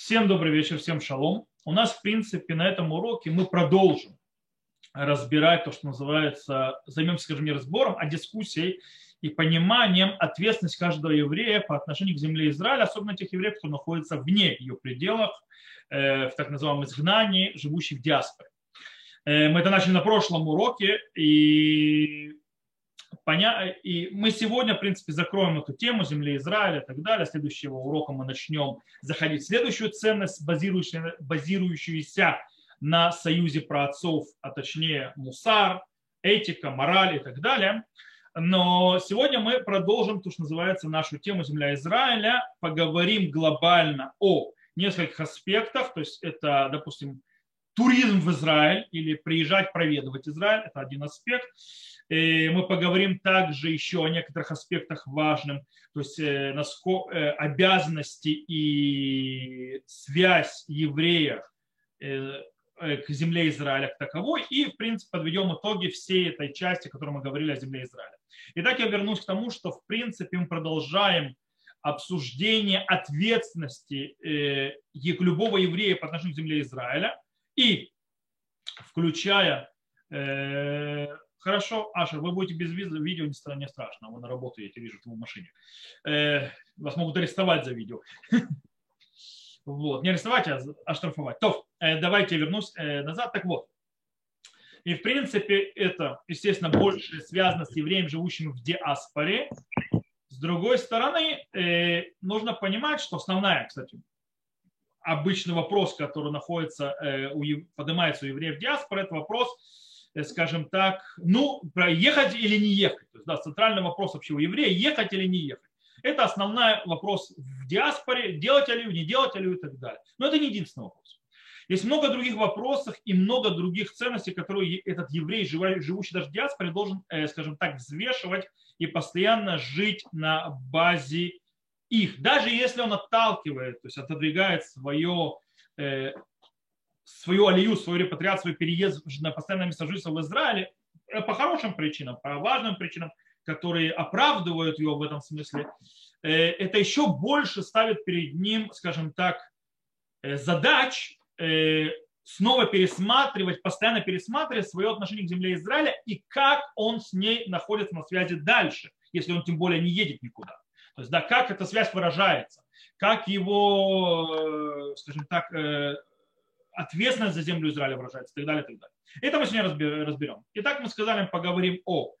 Всем добрый вечер, всем шалом. У нас, в принципе, на этом уроке мы продолжим разбирать то, что называется, займемся, скажем, не разбором, а дискуссией и пониманием ответственности каждого еврея по отношению к земле Израиля, особенно тех евреев, кто находится вне ее пределов, э, в так называемом изгнании, живущих в диаспоре. Э, мы это начали на прошлом уроке, и Поня... И мы сегодня, в принципе, закроем эту тему земли Израиля и так далее. Следующего урока мы начнем заходить в следующую ценность, базирующуюся, базирующуюся на союзе праотцов, а точнее мусар, этика, мораль и так далее. Но сегодня мы продолжим то, что называется нашу тему «Земля Израиля». Поговорим глобально о нескольких аспектах. То есть это, допустим, туризм в Израиль или приезжать проведывать Израиль. Это один аспект. И мы поговорим также еще о некоторых аспектах важных, то есть э, насколько, э, обязанности и связь евреев э, к земле Израиля как таковой, и, в принципе, подведем итоги всей этой части, о которой мы говорили о земле Израиля. Итак, я вернусь к тому, что, в принципе, мы продолжаем обсуждение ответственности любого еврея по отношению к земле Израиля, и включая Хорошо, Аша, вы будете без визы, видео не, не страшно, вы на работу едете, вижу, в машине. Э, вас могут арестовать за видео. Вот, не арестовать, а оштрафовать. То, э, давайте я вернусь э, назад. Так вот, и в принципе это, естественно, больше связано с евреем, живущим в диаспоре. С другой стороны, э, нужно понимать, что основная, кстати, обычный вопрос, который находится, э, у, поднимается у евреев в диаспоре, это вопрос, Э, скажем так, ну, ехать или не ехать. То есть, да, центральный вопрос вообще у еврея, ехать или не ехать. Это основной вопрос в диаспоре, делать алию, не делать алию и так далее. Но это не единственный вопрос. Есть много других вопросов и много других ценностей, которые этот еврей, живущий даже в диаспоре, должен, э, скажем так, взвешивать и постоянно жить на базе их. Даже если он отталкивает, то есть отодвигает свое э, свою алию, свою репатриацию, свой переезд на постоянное место жительства в Израиле э, по хорошим причинам, по важным причинам, которые оправдывают его в этом смысле, э, это еще больше ставит перед ним, скажем так, э, задач снова пересматривать, постоянно пересматривать свое отношение к земле Израиля и как он с ней находится на связи дальше, если он тем более не едет никуда. То есть, да, как эта связь выражается, как его, скажем так, ответственность за землю Израиля выражается? И так далее, и так далее. Это мы сегодня разберем. Итак, мы сказали, поговорим о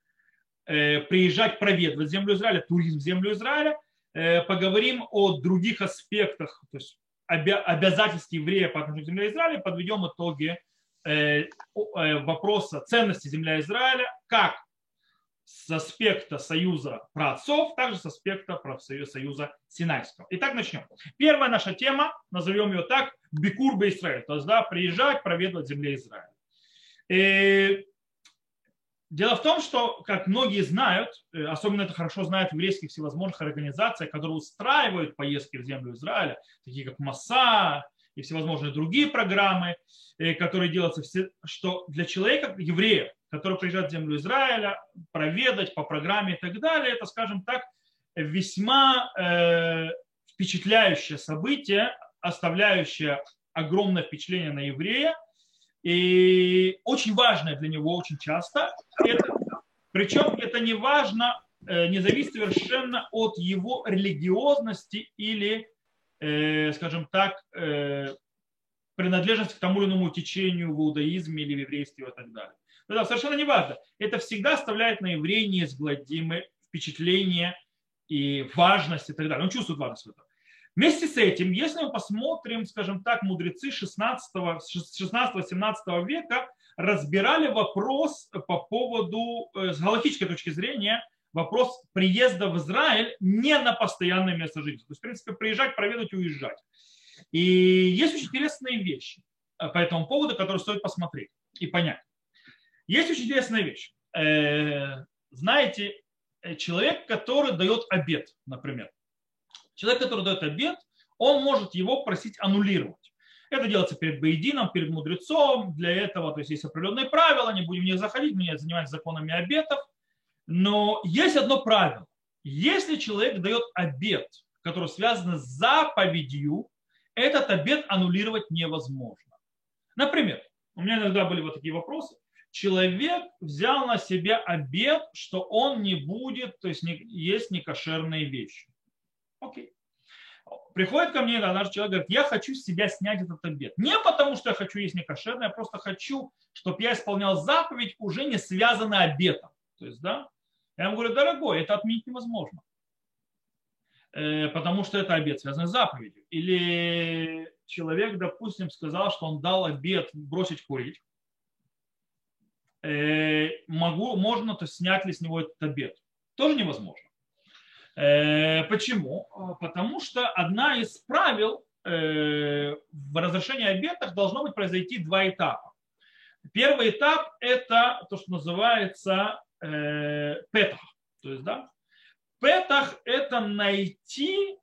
э, приезжать проведывать землю Израиля, туризм в землю Израиля, э, поговорим о других аспектах, то есть обязательств еврея по отношению к земле Израиля, подведем итоги э, э, вопроса ценности земля Израиля, как с аспекта союза праотцов, также с аспекта союза Синайского. Итак, начнем. Первая наша тема, назовем ее так, Бикур Израиль, то есть да, приезжать, проведывать земле Израиля. И дело в том, что, как многие знают, э, особенно это хорошо знают в еврейских всевозможных организациях, которые устраивают поездки в землю Израиля, такие как МАСА и всевозможные другие программы, э, которые делаются, что для человека, еврея, который приезжает в землю Израиля, проведать по программе и так далее, это, скажем так, весьма э, впечатляющее событие, оставляющее огромное впечатление на еврея, и очень важное для него очень часто. Это, причем это не важно, э, не зависит совершенно от его религиозности или, э, скажем так, э, принадлежности к тому или иному течению в иудаизме или в еврействе и так далее. Это совершенно не важно. Это всегда оставляет на еврея неизгладимое впечатление и важность и так далее. Он чувствует важность в этом. Вместе с этим, если мы посмотрим, скажем так, мудрецы 16-17 века разбирали вопрос по поводу, э, с галактической точки зрения, вопрос приезда в Израиль не на постоянное место жительства. То есть, в принципе, приезжать, проведать, уезжать. И есть очень интересные вещи э, по этому поводу, которые стоит посмотреть и понять. Есть очень интересная вещь. Э, знаете, э, человек, который дает обед, например. Человек, который дает обед, он может его просить аннулировать. Это делается перед Бейдином, перед мудрецом. Для этого то есть, есть определенные правила, не будем в них заходить, мы не занимаемся законами обетов. Но есть одно правило. Если человек дает обед, который связан с заповедью, этот обед аннулировать невозможно. Например, у меня иногда были вот такие вопросы. Человек взял на себя обед, что он не будет, то есть не, есть некошерные вещи. Окей. Приходит ко мне наш человек, говорит, я хочу с себя снять этот обед. Не потому, что я хочу есть некошерное, я просто хочу, чтобы я исполнял заповедь, уже не связанную обетом. То есть, да, я ему говорю, дорогой, это отменить невозможно. Э, потому что это обед, связанный с заповедью. Или человек, допустим, сказал, что он дал обед бросить курить. Э, могу, можно то снять ли с него этот обед? Тоже невозможно. Э, почему? Потому что одна из правил в разрешении обетов должно быть произойти два этапа. Первый этап – это то, что называется петах. То есть, да, Петах – это найти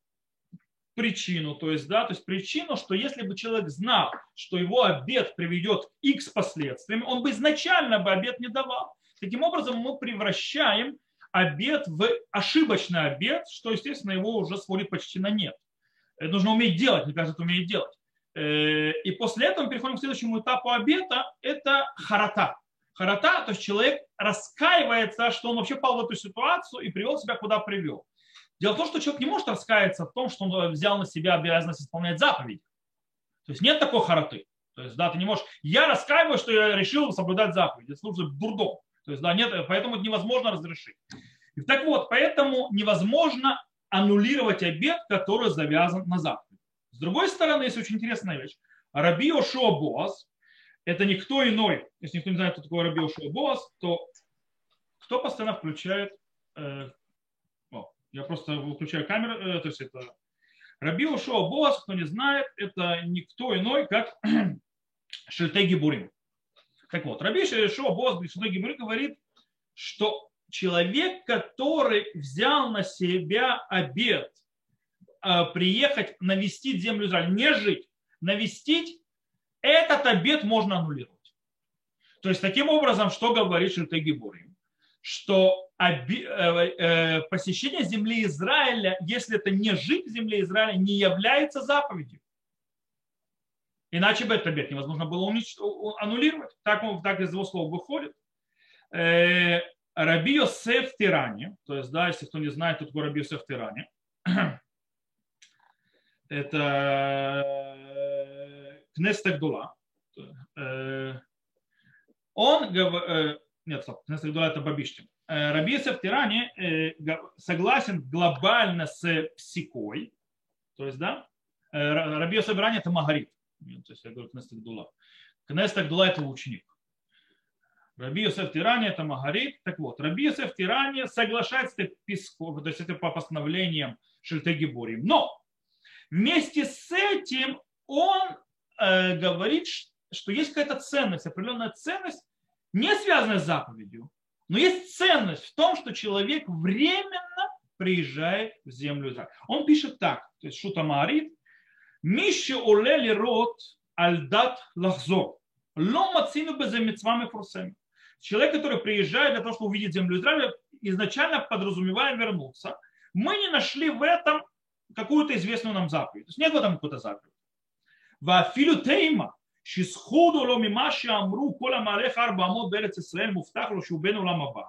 причину, то есть, да, то есть причину, что если бы человек знал, что его обед приведет к X последствиям, он бы изначально бы обед не давал. Таким образом, мы превращаем обед в ошибочный обед, что, естественно, его уже сводит почти на нет. Это нужно уметь делать, мне кажется, умеет делать. Э, и после этого мы переходим к следующему этапу обета, это харата харата, то есть человек раскаивается, что он вообще попал в эту ситуацию и привел себя куда привел. Дело в том, что человек не может раскаяться в том, что он взял на себя обязанность исполнять заповедь. То есть нет такой хараты. То есть, да, ты не можешь. Я раскаиваюсь, что я решил соблюдать заповедь. Это служит дурдом. То есть, да, нет, поэтому это невозможно разрешить. И так вот, поэтому невозможно аннулировать обед, который завязан на заповедь. С другой стороны, есть очень интересная вещь. Раби Ошуа Боаз, это никто иной, если никто не знает, кто такой Раби Ушуа Боас, то кто постоянно включает, э, я просто выключаю камеру, э, то есть это Раби Ушуа Боас, кто не знает, это никто иной, как Шельтеги Бурим. Так вот, Раби Ушуа Боас, Шельтеги Бурим говорит, что человек, который взял на себя обед э, приехать навестить землю Израиля, не жить, навестить этот обед можно аннулировать. То есть таким образом, что говорит Шильтеги Бурим? Что э, э, посещение земли Израиля, если это не жить в земле Израиля, не является заповедью. Иначе бы этот обед невозможно было аннулировать. Так, так из его слов выходит. Э, Раби Йосеф в Тиране, то есть, да, если кто не знает, тут Раби Йосеф в Тиране, это Кнеста Гдула, он, э, нет, стоп, это Бабиштин. Рабиса в Тиране э, согласен глобально с псикой, то есть, да, Рабиса в Иране это Магарит, то есть я говорю Кнеста Гдула. Кнеста Гдула это ученик. Раби Йосеф Тиране это Магарит. Так вот, Раби Йосеф Тиране соглашается с Песков, то есть это по постановлениям Шельтеги Борим. Но вместе с этим он э, говорит, что есть какая-то ценность, определенная ценность, не связанная с заповедью, но есть ценность в том, что человек временно приезжает в землю Израиля. Он пишет так, то есть Шута Маарит, «Мище олели рот альдат лахзо, лома цину безамитсвами фурсами». Человек, который приезжает для того, чтобы увидеть землю Израиля, изначально подразумевая вернуться. Мы не нашли в этом какую-то известную нам заповедь. То есть нет в этом какой-то заповедь. Вафилю тейма, שזכודו לו ממה שאמרו כל המהלך ארבע אמות בארץ ישראל מובטח לו שהוא בן עולם הבא.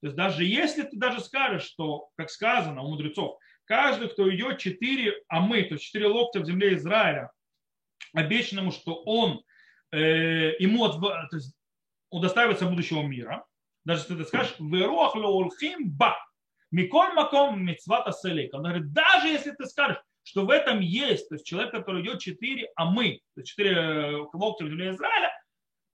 То есть даже если ты даже скажешь, что, как сказано у мудрецов, каждый, кто идет четыре амы, то есть четыре локтя в земле Израиля, обещано ему, что он э, ему то есть, удостаивается будущего мира, даже если ты скажешь, «Веруах лоулхим ба, миколь маком мецвата селейка». Он говорит, даже если ты скажешь, что в этом есть, то есть человек, который идет четыре а мы, то есть четыре э, локтя в земле Израиля,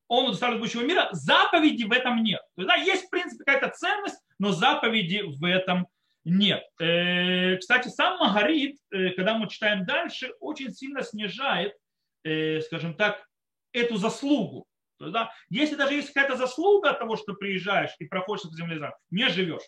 он доставит будущего мира, заповеди в этом нет. То есть, да, есть, в принципе, какая-то ценность, но заповеди в этом нет. Э, кстати, сам Магарит, э, когда мы читаем дальше, очень сильно снижает, скажем так, эту заслугу. То есть, да, если даже есть какая-то заслуга от того, что приезжаешь и проходишь по земле Израиля, не живешь,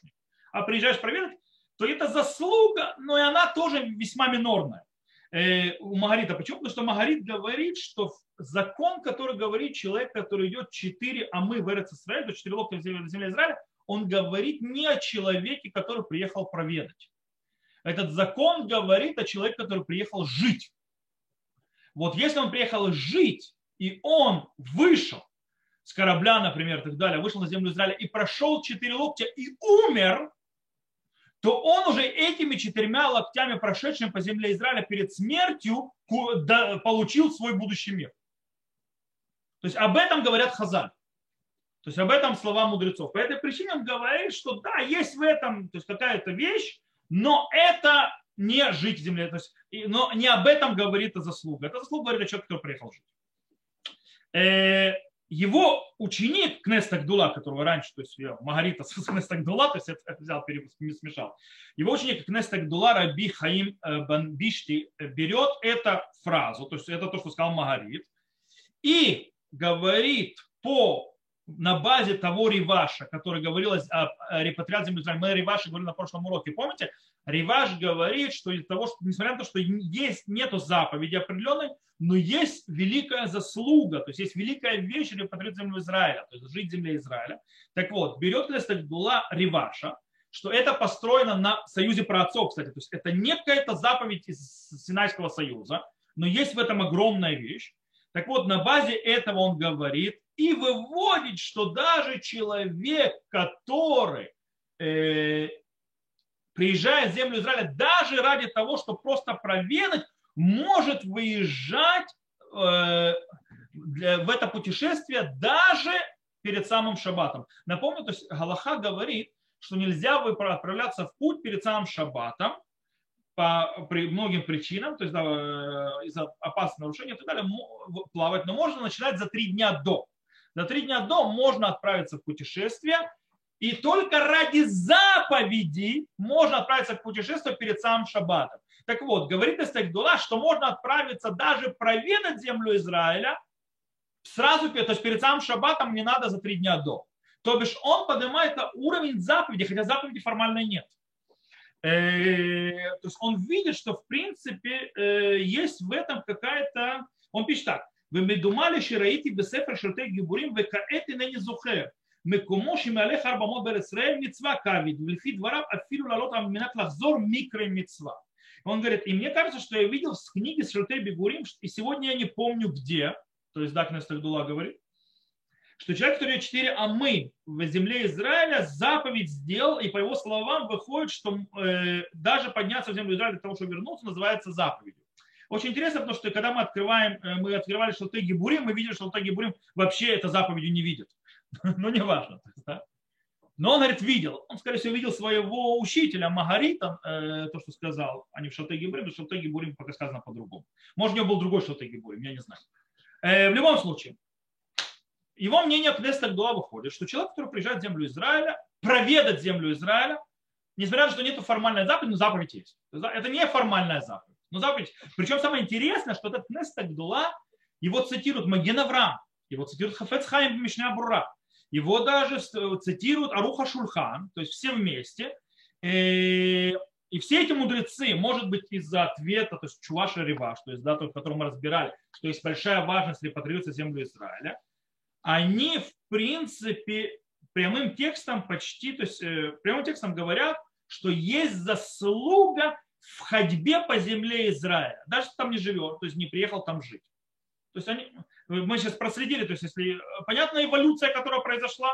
а приезжаешь проверить, то это заслуга, но и она тоже весьма минорная э, у Магарита. Почему? Потому что Магарит говорит, что закон, который говорит человек, который идет 4 амы в Эрец Израиль, то 4 локтя в земле Израиля, он говорит не о человеке, который приехал проведать. Этот закон говорит о человеке, который приехал жить. Вот если он приехал жить, и он вышел с корабля, например, и так далее, вышел на землю Израиля и прошел четыре локтя и умер, то он уже этими четырьмя локтями, прошедшими по земле Израиля перед смертью, получил свой будущий мир. То есть об этом говорят Хазаль. То есть об этом слова мудрецов. По этой причине он говорит, что да, есть в этом то есть какая-то вещь, но это не жить в земле. То есть, но не об этом говорит заслуга. Это заслуга говорит о человеке, который приехал жить. Э, его ученик Кнестак Дула, которого раньше, то есть Магарита с Кнестак Дула, то есть это взял, смешал. Его ученик Кнестак Дула Раби Хаим э, Банбишти берет эту фразу, то есть это то, что сказал Магарит, и говорит по на базе того Риваша, который говорилось о репатриации Израиля. Мы Риваша говорили на прошлом уроке. Помните? Риваш говорит, что из того, что, несмотря на то, что есть, нету заповеди определенной, но есть великая заслуга, то есть есть великая вещь репатриации земли Израиля, то есть жить земле Израиля. Так вот, берет была Риваша, что это построено на союзе праотцов, кстати. То есть это не какая-то заповедь из Синайского союза, но есть в этом огромная вещь. Так вот, на базе этого он говорит и выводит, что даже человек, который э, приезжает в землю Израиля, даже ради того, чтобы просто проведать, может выезжать э, для, в это путешествие даже перед самым шаббатом. Напомню, то есть Галаха говорит, что нельзя отправляться в путь перед самым шаббатом, по при многим причинам, то есть да, э, из-за опасного нарушения и так далее, плавать, но можно начинать за три дня до. За три дня до можно отправиться в путешествие, и только ради заповеди можно отправиться в путешествие перед самым шаббатом. Так вот, говорит Эстагдула, что можно отправиться даже проведать землю Израиля сразу, то есть перед самым шаббатом не надо за три дня до. То бишь он поднимает уровень заповеди, хотя заповеди формально нет. Э, то есть он видит, что в принципе э, есть в этом какая-то... Он пишет так. Вы медумали шираити бесефер шертей гибурим векаэти не зухер. מקומו שמהלך ארבע מאות בארץ ישראל מצווה кавид, ולפי דבריו אפילו לעלות על מנת לחזור микро מצווה. Он говорит, и мне кажется, что я видел в книге Шрутей Бегурим, и сегодня я не помню где, то есть Дакнес Тагдула говорит, что человек, который четыре амы в земле Израиля, заповедь сделал, и по его словам выходит, что э, даже подняться в землю Израиля для того, чтобы вернуться, называется заповедью. Очень интересно, потому что когда мы открываем, э, мы открывали Шалтай Гибурим, мы видели, что Шалтай Гибурим вообще это заповедью не видит. Но не важно. Но он, говорит, видел. Он, скорее всего, видел своего учителя Магарита, э, то, что сказал, а не в Шалтай Гибурим, потому что Шалтай Гибурим пока сказано по-другому. Может, у него был другой Шалтай Гибурим, я не знаю. Э, в любом случае, его мнение Кнеста Гдула выходит, что человек, который приезжает в землю Израиля, проведать землю Израиля, несмотря на то, что нет формальной заповеди, но заповедь есть. Это не формальная заповедь. Но заповедь. Причем самое интересное, что этот Кнеста Гдула, его цитирует Маген Авраам, его цитирует Хафец Хайм Мишня Бура, его даже цитируют Аруха Шульхан, то есть все вместе. Э, и все эти мудрецы, может быть, из-за ответа, то есть Чуваша Реваш, то есть, да, то, который мы разбирали, что есть большая важность репатриации землю Израиля, они, в принципе, прямым текстом почти, то есть э, прямым текстом говорят, что есть заслуга в ходьбе по земле Израиля, даже там не живет, то есть не приехал там жить. То есть они, мы сейчас проследили, то есть если понятна эволюция, которая произошла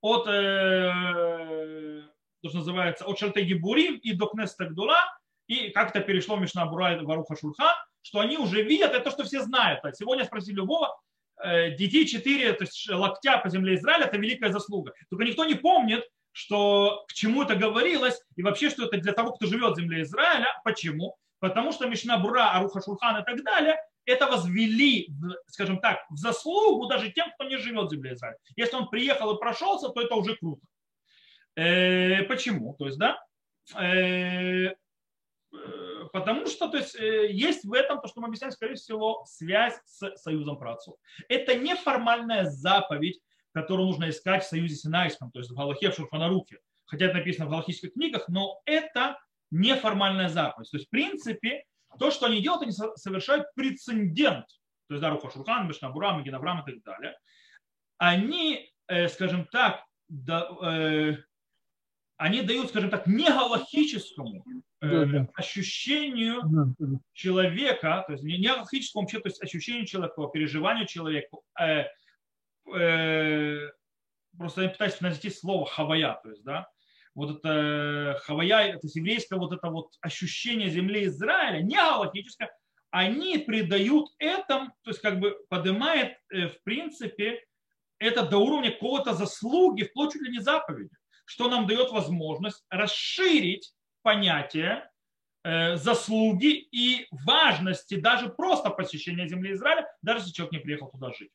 от, э, то, что называется, от Шальтеги и до Кнеста Гдула, и как-то перешло Мишна Бура и Варуха Шульхан, что они уже видят, это то, что все знают. Сегодня спросили любого, Э, детей четыре то есть локтя по земле Израиля, это великая заслуга. Только никто не помнит, что к чему это говорилось, и вообще, что это для того, кто живет в земле Израиля. Почему? Потому что Мишна Бура, Аруха Шурхан и так далее, это возвели, скажем так, в заслугу даже тем, кто не живет в земле Израиля. Если он приехал и прошелся, то это уже круто. Э, почему? То есть, да, э, Потому что то есть, э, есть в этом, то, что мы объясняем, скорее всего, связь с союзом праотцов. Это не формальная заповедь, которую нужно искать в союзе Синайском, то есть в Галахе, в Шурфанарухе. Хотя это написано в галахийских книгах, но это неформальная заповедь. То есть, в принципе, то, что они делают, они совершают прецедент. То есть, да, Руха Шурхан, Мишнабурам, Генаврам и так далее. Они, э, скажем так, да, э, они дают, скажем так, не галахическому да, да. ощущению да, человека, то есть не, алхимическому вообще, то есть ощущению человека, переживанию человека, э, э, просто я пытаюсь найти слово хавая, то есть, да, вот это хавая, это еврейское вот это вот ощущение земли Израиля, не галактическое, они придают этому, то есть как бы поднимает э, в принципе это до уровня какого-то заслуги, вплоть чуть ли не заповеди, что нам дает возможность расширить понятие э, заслуги и важности даже просто посещения земли Израиля, даже если человек не приехал туда жить.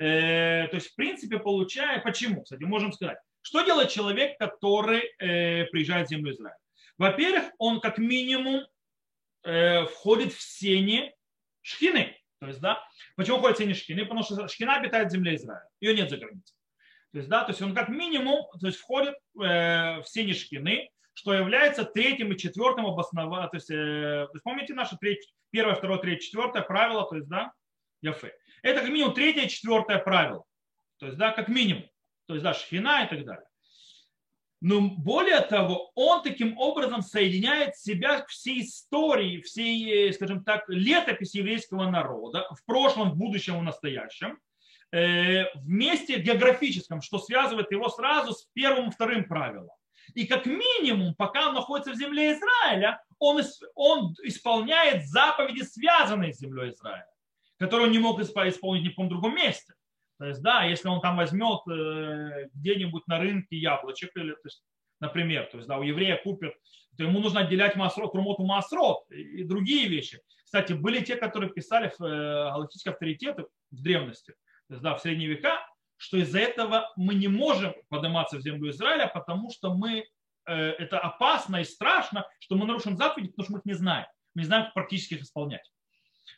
Э, то есть, в принципе, получая, почему, кстати, можем сказать, что делает человек, который э, приезжает в землю Израиля? Во-первых, он как минимум э, входит в сени шхины. То есть, да, почему входит в сени шхины? Потому что шхина обитает в земле Израиля. Ее нет за границей. То есть, да, то есть он как минимум то есть входит э, в сени шхины, что является третьим и четвертым обоснованием. То есть, э, помните наше треть, первое, второе, третье, четвертое правило, то есть, да, Яфе. Это как минимум третье четвертое правило. То есть, да, как минимум то есть да, шхина и так далее. Но более того, он таким образом соединяет себя всей истории, всей, скажем так, летописи еврейского народа в прошлом, в будущем и настоящем, э, вместе географическом, что связывает его сразу с первым и вторым правилом. И как минимум, пока он находится в земле Израиля, он, он исполняет заповеди, связанные с землей Израиля, которые он не мог исполнить ни в каком другом месте. То есть, да, если он там возьмет э, где-нибудь на рынке яблочек, или, то есть, например, то есть, да, у еврея купят, то ему нужно отделять масрот, трумоту масрот и другие вещи. Кстати, были те, которые писали в э, галактические авторитеты в древности, то есть, да, в средние века, что из-за этого мы не можем подниматься в землю Израиля, потому что мы, э, это опасно и страшно, что мы нарушим заповеди, потому что мы их не знаем. Мы не знаем, как практически их исполнять.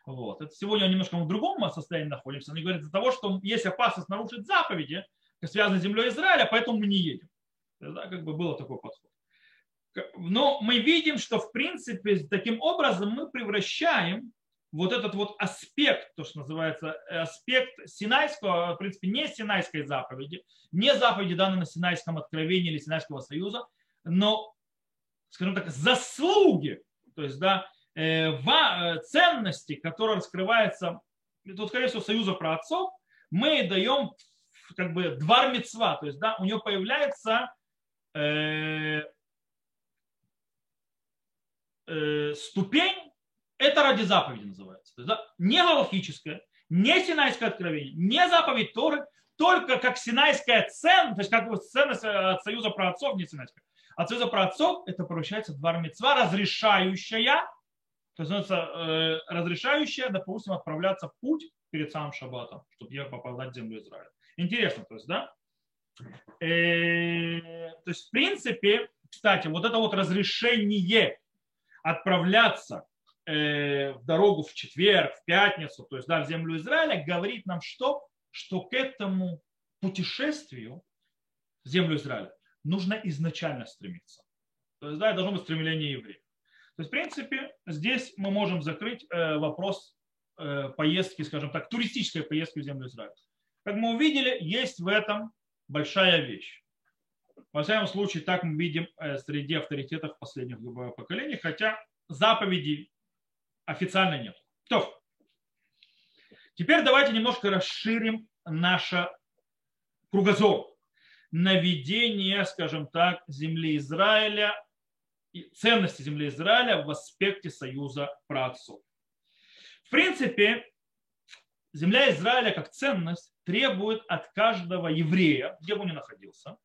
Вот. Это сегодня немножко в другом состоянии находимся. Они говорят из-за того, что есть опасность нарушить заповеди, связанные с землей Израиля, поэтому мы не едем. Да, как бы было такой подход. Но мы видим, что в принципе таким образом мы превращаем вот этот вот аспект, то, что называется аспект синайского, в принципе, не синайской заповеди, не заповеди, данной на синайском откровении или синайского союза, но, скажем так, заслуги, то есть, да, Э, э, ценности, которые раскрываются, тут, скорее всего, союза про отцов, мы даем как бы двар мецва, то есть да, у него появляется э, э, ступень, это ради заповеди называется. То есть, да, не галактическое, не синайское откровение, не заповедь Торы, только как синайская ценность, то есть как бы ценность от союза про отцов, не синайская. От союза про отцов это превращается в двар мецва, разрешающая то есть э, разрешающая, допустим, отправляться в путь перед самым шаббатом, чтобы ехать попадать в землю Израиля. Интересно, то есть, да? Э, то есть, в принципе, кстати, вот это вот разрешение отправляться э, в дорогу в четверг, в пятницу, то есть, да, в землю Израиля, говорит нам что? Что к этому путешествию в землю Израиля нужно изначально стремиться. То есть, да, должно быть стремление евреев. То есть, в принципе, здесь мы можем закрыть э, вопрос э, поездки, скажем так, туристической поездки в землю Израиля. Как мы увидели, есть в этом большая вещь. Во всяком случае, так мы видим э, среди авторитетов последних поколений, хотя заповедей официально нет. То, теперь давайте немножко расширим наше кругозор наведение, скажем так, земли Израиля ценности земли Израиля в аспекте союза праотцов. В принципе, земля Израиля как ценность требует от каждого еврея, где бы он ни находился,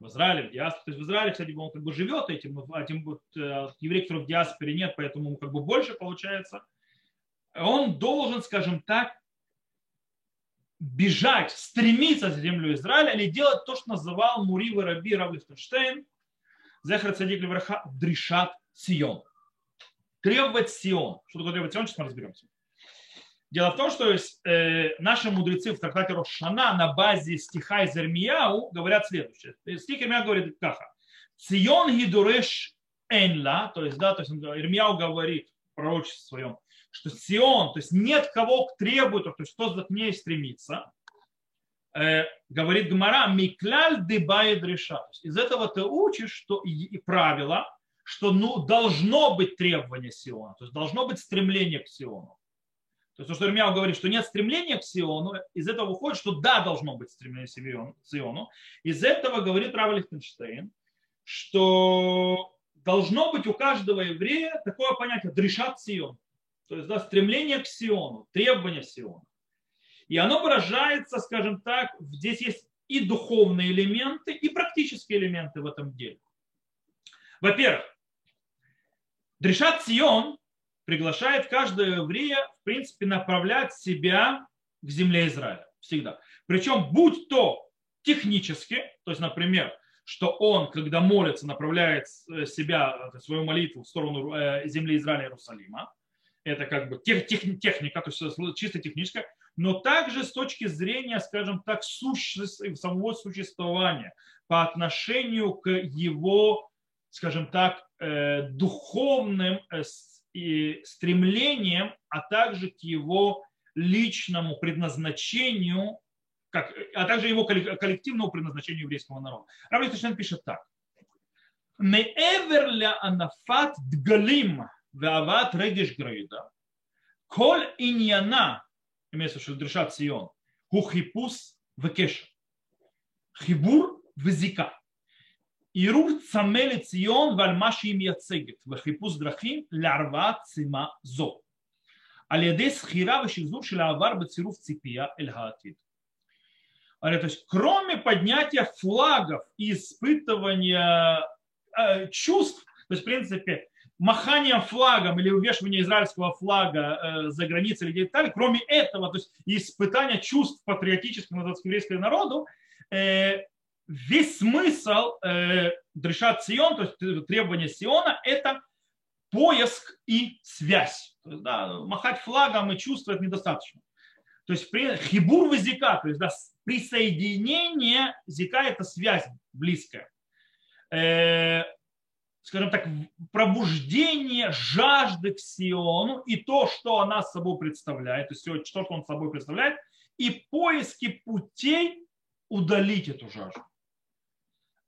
в Израиле, в диаспоре. То есть в Израиле, кстати, он как бы живет этим, тем вот, э, еврей, который в диаспоре нет, поэтому как бы больше получается. Он должен, скажем так, бежать, стремиться за землю Израиля или делать то, что называл Мури Раби Рав Лихтенштейн, Зехар Цадик Левраха Дришат Сион. Требовать Сион. Что такое требовать Сион, сейчас мы разберемся. Дело в том, что э, наши мудрецы в трактате Рошана на базе стиха из Ирмияу говорят следующее. Стих Ирмияу говорит как: Сион гидуреш энла, то есть, да, то есть Ирмияу говорит в пророчестве своем, что Сион, то есть нет кого требует, то есть кто к ней стремится. Э, говорит Гмара, микляль дебает реша. Из этого ты учишь, что и правило, что ну, должно быть требование Сиона, то есть должно быть стремление к Сиону. То есть то, что Ирмияу говорит, что нет стремления к Сиону, из этого выходит, что да, должно быть стремление к Сиону. Из этого говорит Рав Лихтенштейн, что должно быть у каждого еврея такое понятие дрешат Сион. То есть да, стремление к Сиону, требование Сиона. И оно выражается, скажем так, здесь есть и духовные элементы, и практические элементы в этом деле. Во-первых, Дрешат Сион приглашает каждого еврея, в принципе, направлять себя к земле Израиля. Всегда. Причем, будь то технически, то есть, например, что он, когда молится, направляет себя, свою молитву в сторону э, земли Израиля и Иерусалима. Это как бы техника, то есть чисто техническая, но также с точки зрения, скажем так, сущности, самого существования по отношению к его, скажем так, э, духовным э, стремлениям, а также к его личному предназначению, как, а также его коллективному предназначению еврейского народа. Рав Лихтенштейн пишет так. מעבר להנפת דגלים והבאת רגש גרידא, כל עניינה имеется в виду Дришат Сион, Хухипус Векеша, Хибур Везика. Ирур цамели цион вальмаши им яцегет, вахипус драхим лярва цима зо. Алиадес Хира Алиадей схира вешизур шелавар бациров ципия эль хаатид. То есть кроме поднятия флагов и испытывания э, чувств, то есть в принципе маханием флагом или увешивание израильского флага э, за границей или так кроме этого, то есть испытания чувств патриотических еврейского народу, э, весь смысл э, Дрешат Сион, то есть требования Сиона, это поиск и связь. Есть, да, махать флагом и чувствовать недостаточно. То есть при, хибур возика, то есть да, присоединение зика это связь близкая. Э, скажем так, пробуждение жажды к Сиону и то, что она собой представляет, то есть то, что он собой представляет, и поиски путей удалить эту жажду.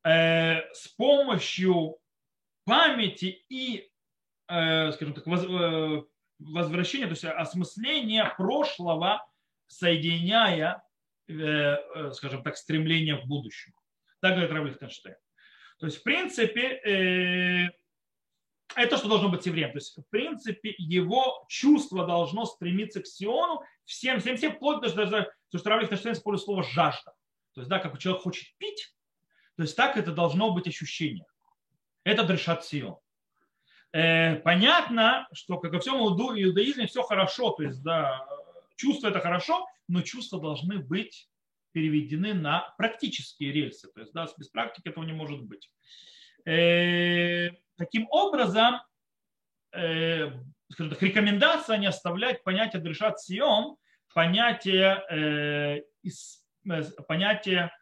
Э, с помощью памяти и, э, скажем так, э, возвращения, то есть осмысления прошлого, соединяя, скажем так, стремление к будущему. Так говорит Равль Конштейн. То есть, в принципе, э, это что должно быть евреем. То есть, в принципе, его чувство должно стремиться к Сиону всем, всем, всем, вплоть до даже, то, что Равлих Наштейн использует слово жажда. То есть, да, как человек хочет пить, то есть так это должно быть ощущение. Это дрешат Сион. Э, понятно, что, как во всем иудаизме, все хорошо, то есть, да, чувство это хорошо, но чувства должны быть переведены на практические рельсы. То есть да, без практики этого не может быть. Э, таким образом, э, скажем так, рекомендация не оставлять понятие дрешат сион, понятие, э, понятие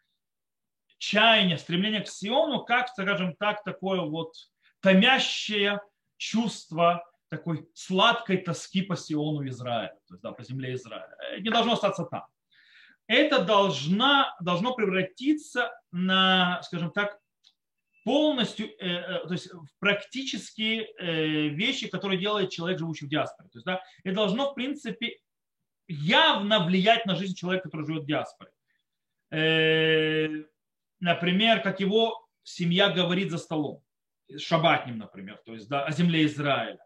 чаяния, стремления к Сиону, как, скажем так, такое вот томящее чувство такой сладкой тоски по Сиону Израиля, то есть да, по земле Израиля. Не должно остаться там это должна, должно превратиться на, скажем так, полностью, э, э, то есть в практические э, вещи, которые делает человек, живущий в диаспоре. То есть, да, это должно, в принципе, явно влиять на жизнь человека, который живет в диаспоре. Например, как его семья говорит за столом, шабатним, например, то есть да, о земле Израиля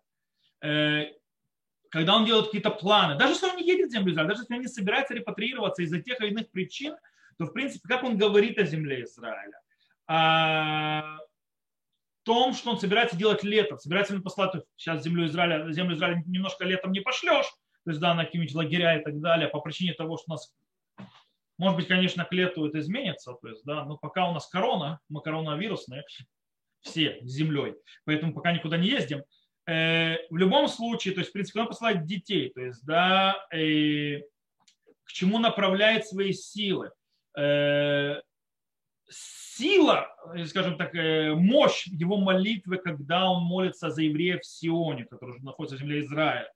когда он делает какие-то планы, даже если он не едет в землю Израиля, даже если он не собирается репатриироваться из-за тех или иных причин, то, в принципе, как он говорит о земле Израиля? О том, что он собирается делать летом, собирается он послать сейчас землю Израиля, землю Израиля немножко летом не пошлешь, то есть, да, на какие-нибудь лагеря и так далее, по причине того, что у нас, может быть, конечно, к лету это изменится, то есть, да, но пока у нас корона, мы коронавирусные, все с землей, поэтому пока никуда не ездим, в любом случае, то есть, в принципе, он посылает детей, то есть, да, э, к чему направляет свои силы. Э, сила, скажем так, мощь его молитвы, когда он молится за евреев в Сионе, который находится в земле Израиля.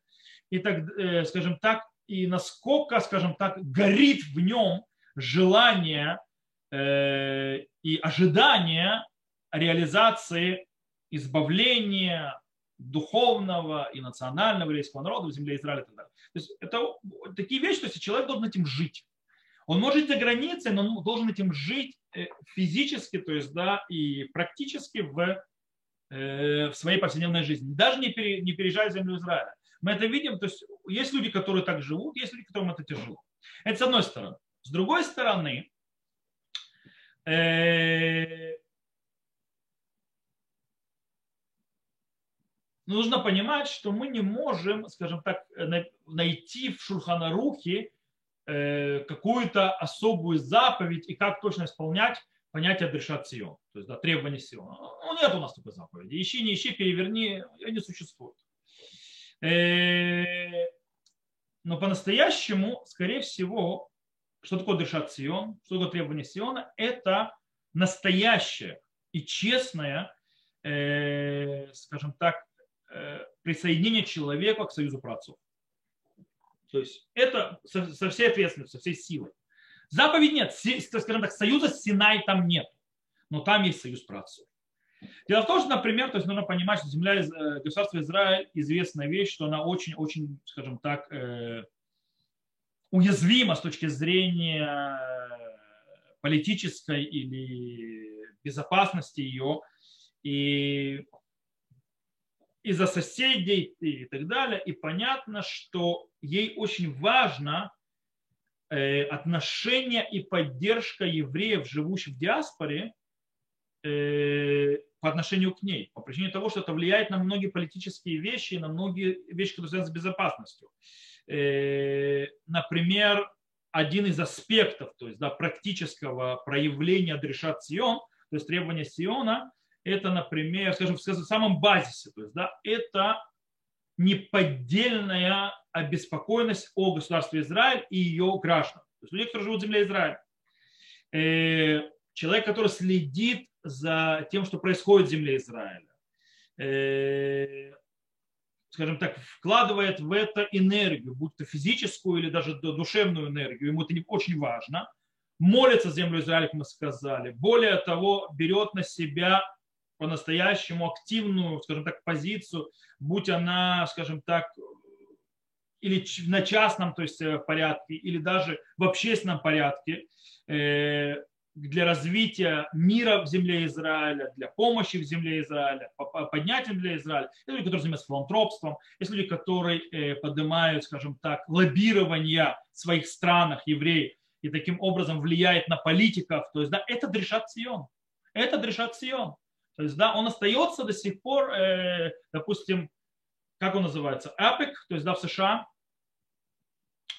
И так, скажем так, и насколько, скажем так, горит в нем желание и ожидание реализации избавления духовного и национального еврейского народа в земле Израиля и так далее. То есть это такие вещи, то есть человек должен этим жить. Он может жить за границей, но он должен этим жить э, физически, то есть, да, и практически в, э, в своей повседневной жизни. Даже не, пере, не переезжая в землю Израиля. Мы это видим, то есть есть люди, которые так живут, есть люди, которым это тяжело. Это с одной стороны. С другой стороны, э, нужно понимать, что мы не можем, скажем так, найти в Шурханарухе Э, какую-то особую заповедь и как точно исполнять понятие Дрешат Сион, то есть да, требования Сиона. Ну, нет у нас такой заповеди. Ищи, не ищи, переверни, ее не существует. Э, но по-настоящему, скорее всего, что такое Дрешат Сион, что такое требование Сиона, это настоящее и честное, э, скажем так, присоединение человека к союзу працов. То есть это со, со всей ответственностью, со всей силой. Заповедь нет, скажем так, союза с Синай там нет, но там есть союз праотцов. Дело в том, что, например, то есть нужно понимать, что земля э, государства Израиль известная вещь, что она очень-очень, скажем так, э, уязвима с точки зрения политической или безопасности ее. И из-за соседей и так далее. И понятно, что ей очень важно э, отношение и поддержка евреев, живущих в диаспоре, э, по отношению к ней, по причине того, что это влияет на многие политические вещи, на многие вещи, которые связаны с безопасностью. Э, например, один из аспектов, то есть да, практического проявления Дрешат Сион, то есть требования Сиона, это, например, скажем, в самом базисе, то есть, да, это неподдельная обеспокоенность о государстве Израиль и ее граждан. То есть люди, которые живут в земле Израиля. Э, человек, который следит за тем, что происходит в земле Израиля. Э, скажем так, вкладывает в это энергию, будь то физическую или даже душевную энергию, ему это не очень важно, молится землю Израиля, как мы сказали. Более того, берет на себя по-настоящему активную, скажем так, позицию, будь она, скажем так, или на частном то есть, э, порядке, или даже в общественном порядке, э, для развития мира в земле Израиля, для помощи в земле Израиля, поднятия земле Израиля. Есть люди, которые занимаются филантропством, есть люди, которые э, поднимают, скажем так, лоббирование в своих странах евреев и таким образом влияет на политиков. То есть, да, это Дрешат Сион. Это Дрешат Сион. То есть, да, он остается до сих пор, э, допустим, как он называется, АПЕК, то есть, да, в США.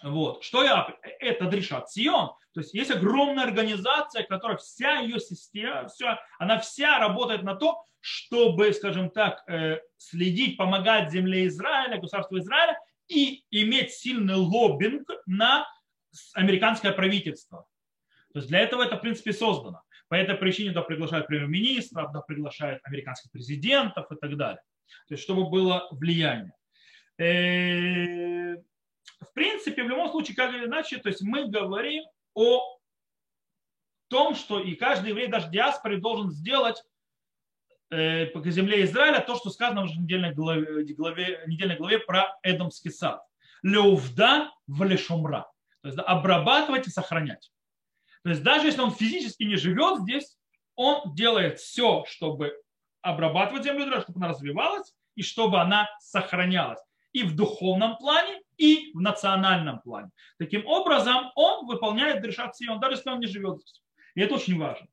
Вот. Что я АПЕК? Это Дрешат Сион. То есть есть огромная организация, которая вся ее система, все, она вся работает на то, чтобы, скажем так, э, следить, помогать земле Израиля, государству Израиля и иметь сильный лоббинг на американское правительство. То есть для этого это, в принципе, создано. По этой причине туда приглашают премьер-министров, туда приглашают американских президентов и так далее. То есть, чтобы было влияние. Э, в принципе, в любом случае, как или иначе, то есть мы говорим о том, что и каждый еврей, даже диаспоре, должен сделать э, по земле Израиля то, что сказано в недельной главе, главе, недельной главе про Эдомский сад. Леувда в лешумра. То есть обрабатывать и сохранять. То есть даже если он физически не живет здесь, он делает все, чтобы обрабатывать землю, чтобы она развивалась и чтобы она сохранялась и в духовном плане, и в национальном плане. Таким образом, он выполняет Дрешат Сион, даже если он не живет здесь. И это очень важно.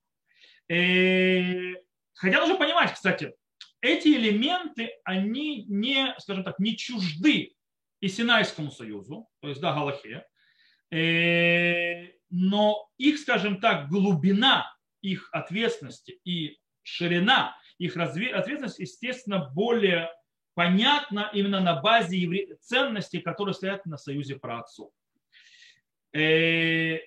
И, э, хотя нужно понимать, кстати, эти элементы, они не, скажем так, не чужды и Синайскому союзу, то есть да, Галахе, э, но их, скажем так, глубина их ответственности и ширина их ответственности, естественно, более понятна именно на базе евре... ценностей, которые стоят на союзе праотцов. Э,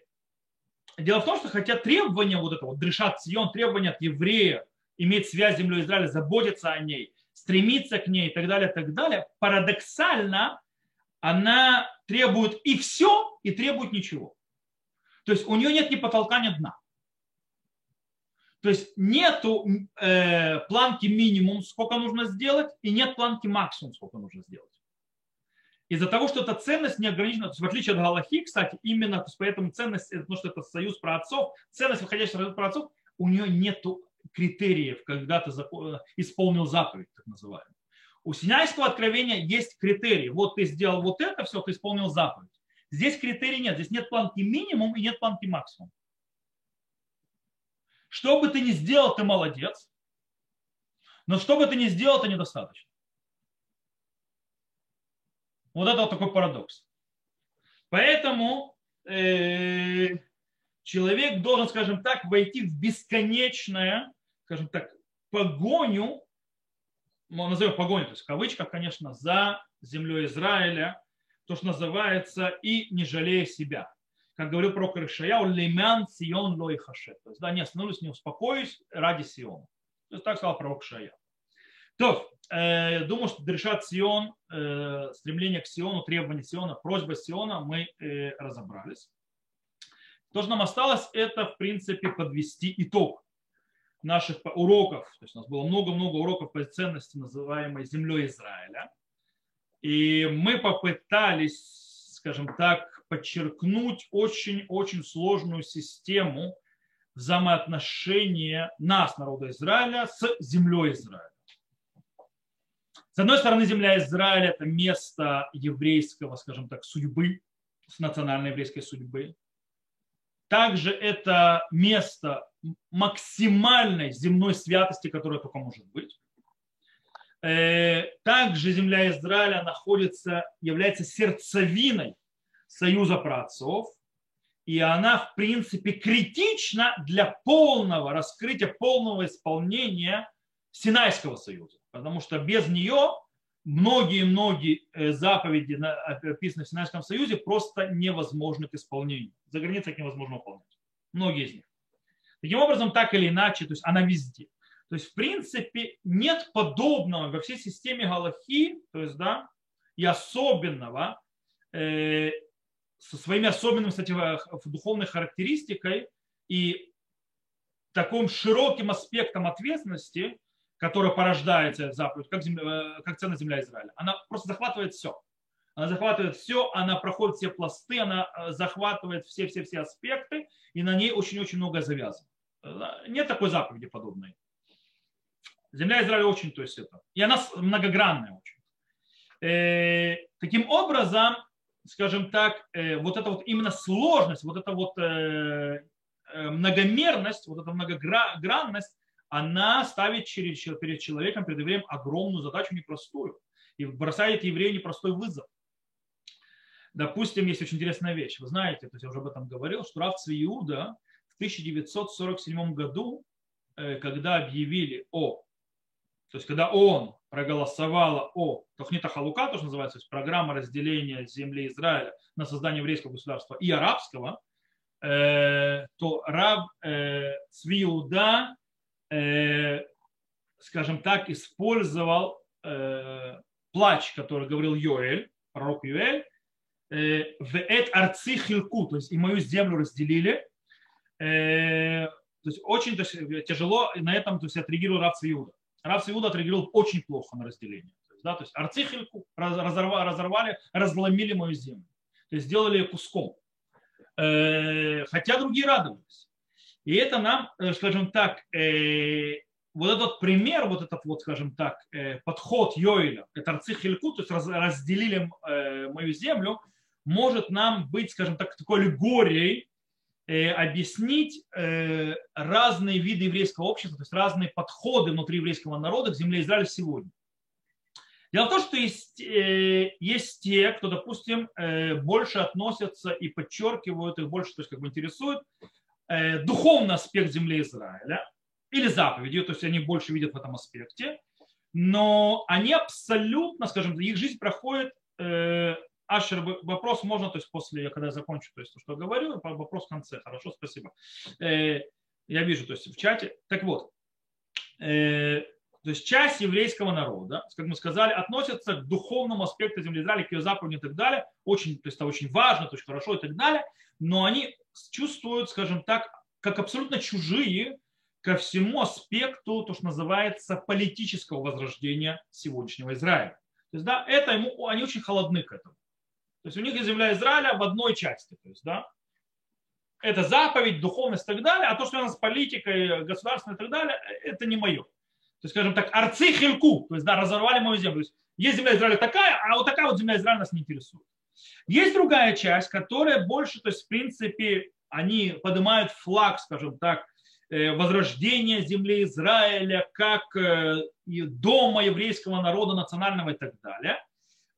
дело в том, что хотя требования вот этого, дрешат Сион, требования от еврея иметь связь с землей Израиля, заботиться о ней, стремиться к ней и так далее, так далее, парадоксально она требует и все, и требует ничего. То есть у нее нет ни потолка, ни дна. То есть нету э, планки минимум, сколько нужно сделать, и нет планки максимум, сколько нужно сделать. Из-за того, что эта ценность не ограничена, то есть в отличие от Галахи, кстати, именно то есть поэтому ценность, потому что это союз про отцов, ценность, выходящая из про отцов, у нее нет критериев, когда ты исполнил заповедь, так называемую. У Синайского откровения есть критерии. Вот ты сделал вот это, все, ты исполнил заповедь. Здесь критерий нет. Здесь нет планки минимум и нет планки максимум. Что бы ты ни сделал, ты молодец. Но что бы ты ни сделал, это недостаточно. Вот это вот такой парадокс. Поэтому э, человек должен, скажем так, войти в бесконечное, скажем так, погоню, мы назовем погоню, то есть в кавычках, конечно, за землей Израиля, то, что называется, и не жалея себя. Как говорил про Крышая, лемян сион лой хаше. То есть, да, не остановлюсь, не успокоюсь ради Сиона. То есть так сказал пророк Шая. То, э, думаю, что решат Сион, э, стремление к Сиону, требования Сиона, просьба Сиона мы э, разобрались. То, что нам осталось, это, в принципе, подвести итог наших уроков. То есть у нас было много-много уроков по ценности, называемой землей Израиля. И мы попытались, скажем так, подчеркнуть очень-очень сложную систему взаимоотношения нас, народа Израиля, с землей Израиля. С одной стороны, земля Израиля – это место еврейского, скажем так, судьбы, национальной еврейской судьбы. Также это место максимальной земной святости, которая только может быть. Э, также земля Израиля находится, является сердцевиной союза праотцов, и она, в принципе, критична для полного раскрытия, полного исполнения Синайского союза. Потому что без нее многие-многие э, заповеди, описанные в Синайском союзе, просто невозможны к исполнению. За границей их невозможно выполнять. Многие из них. Таким образом, так или иначе, то есть она везде. То есть, в принципе, нет подобного во всей системе Галахи, то есть, да, и особенного, э, со своими особенными, кстати, духовной характеристикой и таким широким аспектом ответственности, которая порождается заповедь, как, земля, э, как ценность земля Израиля. Она просто захватывает все. Она захватывает все, она проходит все пласты, она э, захватывает все-все-все аспекты, и на ней очень-очень много завязано. Э, нет такой заповеди подобной. Земля Израиля очень, то есть это. И она многогранная очень. Э, таким образом, скажем так, э, вот эта вот именно сложность, вот эта вот э, э многомерность, вот эта многогранность, она ставит перед человеком, перед евреем огромную задачу непростую и бросает еврею непростой вызов. Допустим, есть очень интересная вещь. Вы знаете, то есть я уже об этом говорил, что Рав Цвиуда в 1947 году, э, когда объявили о, то есть когда он проголосовал о Тохнита Халука, то, что называется, то есть программа разделения земли Израиля на создание еврейского государства и арабского, э, то Раб э, Цвиуда э, скажем так, использовал э, плач, который говорил Йоэль, пророк Йоэль, э, в арци хилку, то есть и мою землю разделили. Э, то есть очень то есть, тяжело на этом то есть, отреагировал Рав Иуда. Рав Иуда отреагировал очень плохо на разделение. То есть, да, то есть арци хилку разорвали, разорвали, разломили мою землю. То есть сделали ее куском. Э, хотя другие радовались. И это нам, э, скажем так, э, вот этот пример, вот этот вот, скажем так, подход Йоиля, это Арцихильку, то есть разделили мою землю, может нам быть, скажем так, такой аллегорией объяснить разные виды еврейского общества, то есть разные подходы внутри еврейского народа к земле Израиля сегодня. Дело в том, что есть, есть те, кто, допустим, больше относятся и подчеркивают их больше, то есть как бы интересует Э, духовный аспект земли Израиля или заповедью, то есть они больше видят в этом аспекте, но они абсолютно, скажем, их жизнь проходит, э, Ашер, вопрос можно, то есть после, когда я закончу, то есть то, что говорю, вопрос в конце. Хорошо, спасибо. Э, я вижу, то есть в чате. Так вот, э, то есть часть еврейского народа, как мы сказали, относится к духовному аспекту земли Израиля, к ее заповедям и так далее. Очень, то есть это очень важно, то есть хорошо и так далее. Но они чувствуют, скажем так, как абсолютно чужие ко всему аспекту, то, что называется, политического возрождения сегодняшнего Израиля. То есть, да, это ему, они очень холодны к этому. То есть у них есть земля Израиля в одной части. То есть, да, это заповедь, духовность и так далее, а то, что связано с политикой, государственной и так далее, это не мое. То есть, скажем так, арцы хильку, то есть, да, разорвали мою землю. То есть, есть земля Израиля такая, а вот такая вот земля Израиля нас не интересует. Есть другая часть, которая больше, то есть, в принципе, они поднимают флаг, скажем так, э, возрождения земли Израиля как э, дома еврейского народа национального и так далее.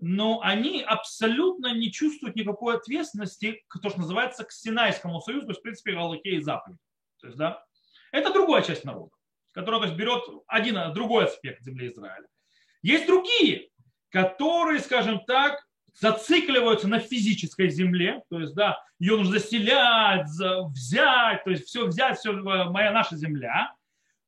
Но они абсолютно не чувствуют никакой ответственности то, что называется к Синайскому союзу, то есть, в принципе, Галаке и заповедь. То есть, да, это другая часть народа, которая то есть, берет один, другой аспект земли Израиля. Есть другие, которые, скажем так, зацикливаются на физической земле, то есть, да, ее нужно заселять, взять, то есть все взять, все моя наша земля,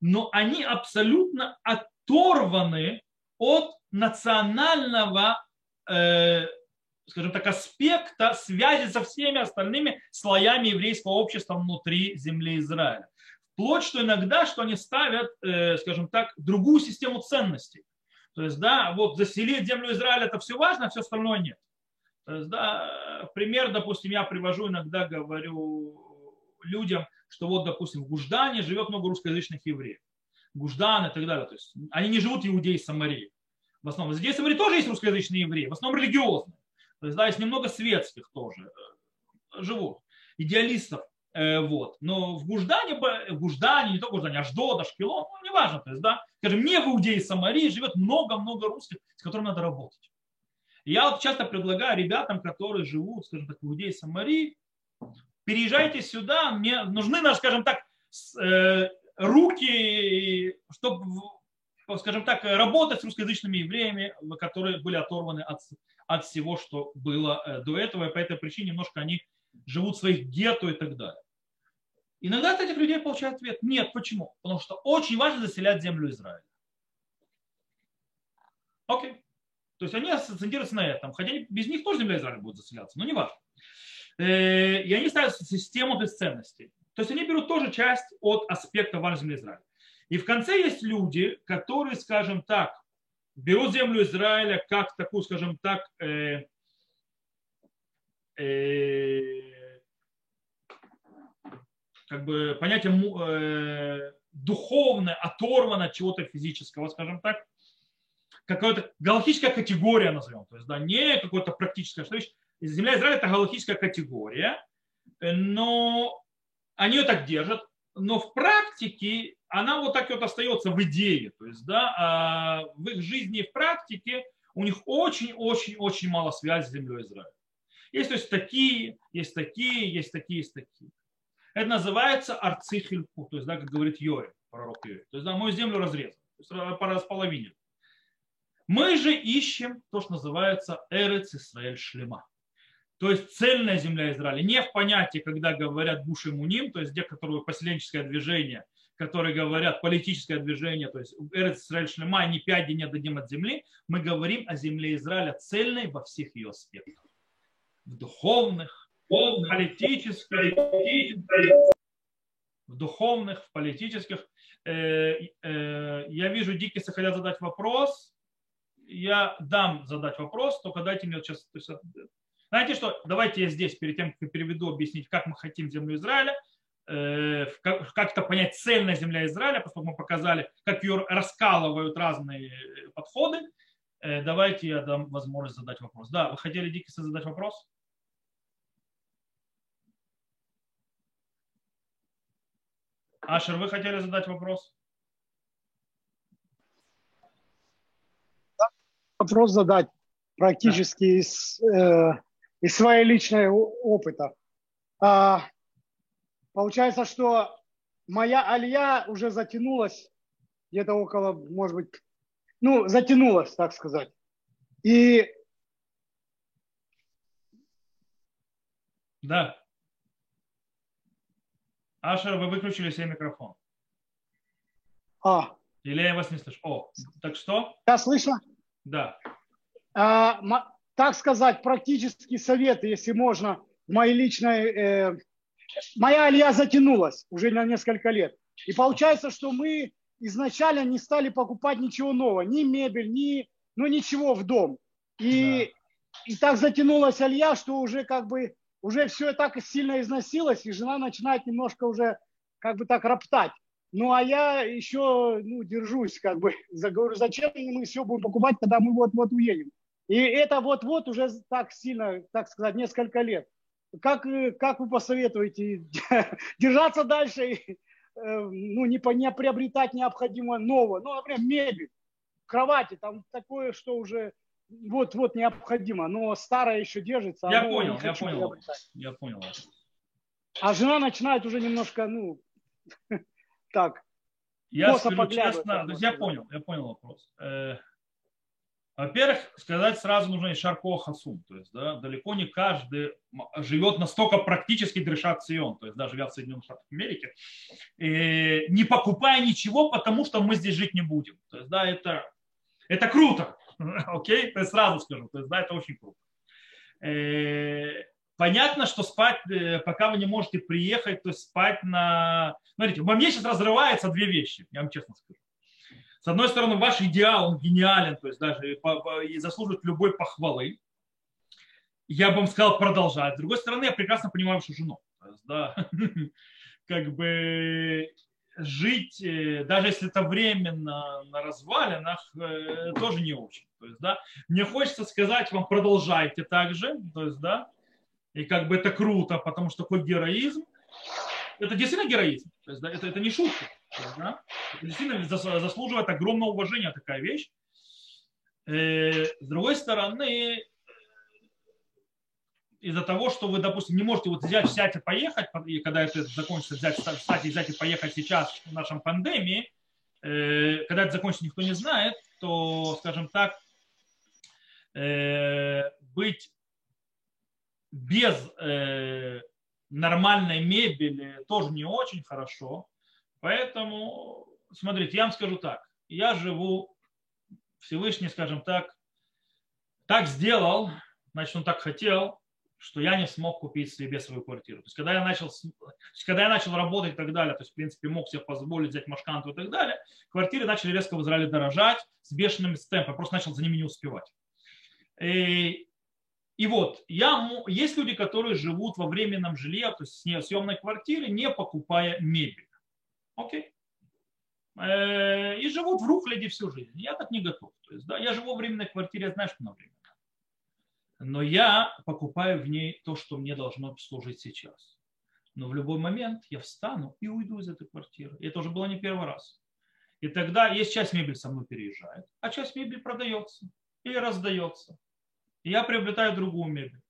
но они абсолютно оторваны от национального, э, скажем так, аспекта связи со всеми остальными слоями еврейского общества внутри земли Израиля. Вплоть, что иногда, что они ставят, э, скажем так, другую систему ценностей. То есть, да, вот заселить землю Израиля это все важно, а все остальное нет. То есть, да, пример, допустим, я привожу иногда, говорю людям, что вот, допустим, в Гуждане живет много русскоязычных евреев. Гуждан и так далее. То есть, они не живут иудеи Самарии. В основном. Здесь Самарии тоже есть русскоязычные евреи, в основном религиозные. То есть, да, есть немного светских тоже э, живут, идеалистов. Э, вот. Но в Гуждане, в Гуждане, не только Гуждане, Аждод, Ашкелон, ну, неважно, то есть, да, скажем, не в Иудее Самарии живет много-много русских, с которыми надо работать. Я вот часто предлагаю ребятам, которые живут, скажем так, в Иудее Самарии, переезжайте сюда, мне нужны, скажем так, э, руки, чтобы, скажем так, работать с русскоязычными евреями, которые были оторваны от, от всего, что было э, до этого, и по этой причине немножко они живут в своих гетто и так далее. Иногда от этих людей получают ответ. Нет, почему? Потому что очень важно заселять землю Израиля. Окей. То есть они акцентируются на этом. Хотя без них тоже земля Израиля будет заселяться, но не важно. Э, и они ставят систему бесценностей. То есть они берут тоже часть от аспекта важной земли Израиля. И в конце есть люди, которые, скажем так, берут землю Израиля как такую, скажем так, э, э, как бы понятие э, духовное, оторвано от чего-то физического, скажем так, какая-то галактическая категория назовем, то есть да, не какое-то практическое что вещь. Земля Израиля это галактическая категория, но они ее так держат, но в практике она вот так вот остается в идее, то есть да, а в их жизни и в практике у них очень-очень-очень мало связи с землей Израиля. Есть то есть такие, есть такие, есть такие, есть такие. Это называется арцихильку, то есть, да, как говорит Йори, пророк Йори. То есть, да, мою землю разрезал, то есть располовинил. Мы же ищем то, что называется Эрец Исраэль Шлема. То есть цельная земля Израиля. Не в понятии, когда говорят Буш и Муним, то есть где, которые поселенческое движение, которые говорят политическое движение, то есть Эрец Исраэль Шлема, не пяди не дадим от земли. Мы говорим о земле Израиля цельной во всех ее аспектах. В духовных, в политических, в духовных, в политических. Э, э, я вижу, Дикисы хотят задать вопрос. Я дам задать вопрос, только дайте мне сейчас... Знаете что, давайте я здесь, перед тем, как я переведу, объяснить, как мы хотим землю Израиля, э, как это понять цельная земля Израиля, поскольку мы показали, как ее раскалывают разные подходы. Давайте я дам возможность задать вопрос. Да, вы хотели, Дикисы, задать вопрос? Ашер, вы хотели задать вопрос? Вопрос задать практически да. из, э, из своей личной опыта. А, получается, что моя алия уже затянулась где-то около, может быть, ну, затянулась, так сказать. И да. Ашер, вы выключили себе микрофон. А. Или я вас не слышу? О, так что? Я слышно? Да. А, так сказать, практический совет, если можно, моей личной... Э, моя алия затянулась уже на несколько лет. И получается, что мы изначально не стали покупать ничего нового, ни мебель, ни, ну, ничего в дом. И, да. и так затянулась Алья, что уже как бы уже все так сильно износилось, и жена начинает немножко уже как бы так роптать. Ну, а я еще ну, держусь, как бы, говорю, зачем мы все будем покупать, когда мы вот-вот уедем. И это вот-вот уже так сильно, так сказать, несколько лет. Как, как вы посоветуете держаться дальше, и, э, ну, не, не приобретать необходимое новое, ну, например, мебель, кровати, там такое, что уже вот-вот необходимо, но старое еще держится. Я понял, я понял, я понял. А жена начинает уже немножко, ну, так. Я скажу честно, то есть я понял, я понял вопрос. Во-первых, сказать сразу нужно и Шарко Хасум. То есть, да, далеко не каждый живет настолько практически дрешат Сион, то есть, да, живя в Соединенных Штатах Америки, и не покупая ничего, потому что мы здесь жить не будем. То есть, да, это, это круто. Окей? Okay? То есть, сразу скажу. То есть, да, это очень круто. Э, понятно, что спать, э, пока вы не можете приехать, то есть спать на... Смотрите, во мне сейчас разрываются две вещи, я вам честно скажу. С одной стороны, ваш идеал, он гениален, то есть даже и заслуживает любой похвалы. Я бы вам сказал продолжать. С другой стороны, я прекрасно понимаю вашу жену. Да, как бы жить, э, даже если это временно на развалинах, э, тоже не очень. То есть, да, мне хочется сказать вам, продолжайте так же, то есть, да, и как бы это круто, потому что такой героизм, это действительно героизм, то есть, да, это, это не шутка. Да? Действительно заслуживает огромного уважения такая вещь. Э, с другой стороны, из-за того, что вы, допустим, не можете вот взять, взять и поехать, и когда это закончится, взять, встать и взять и поехать сейчас в нашем пандемии, э, когда это закончится, никто не знает, то, скажем так, э, быть без нормальной мебели тоже не очень хорошо. Поэтому, смотрите, я вам скажу так. Я живу, Всевышний, скажем так, так сделал, значит, он так хотел, что я не смог купить себе свою квартиру. То есть, когда я начал, когда я начал работать и так далее, то есть, в принципе, мог себе позволить взять машканту и так далее, квартиры начали резко в Израиле дорожать с бешеным темпом. просто начал за ними не успевать. И, и вот, я, есть люди, которые живут во временном жилье, то есть в съемной квартире, не покупая мебель. Окей. Э, и живут в Рухляде всю жизнь. Я так не готов. То есть, да, я живу в временной квартире, я знаю, что на время. Но я покупаю в ней то, что мне должно служить сейчас. Но в любой момент я встану и уйду из этой квартиры. И это уже было не первый раз. И тогда есть часть мебели со мной переезжает, а часть мебели продается или раздается. И я приобретаю другую мебель.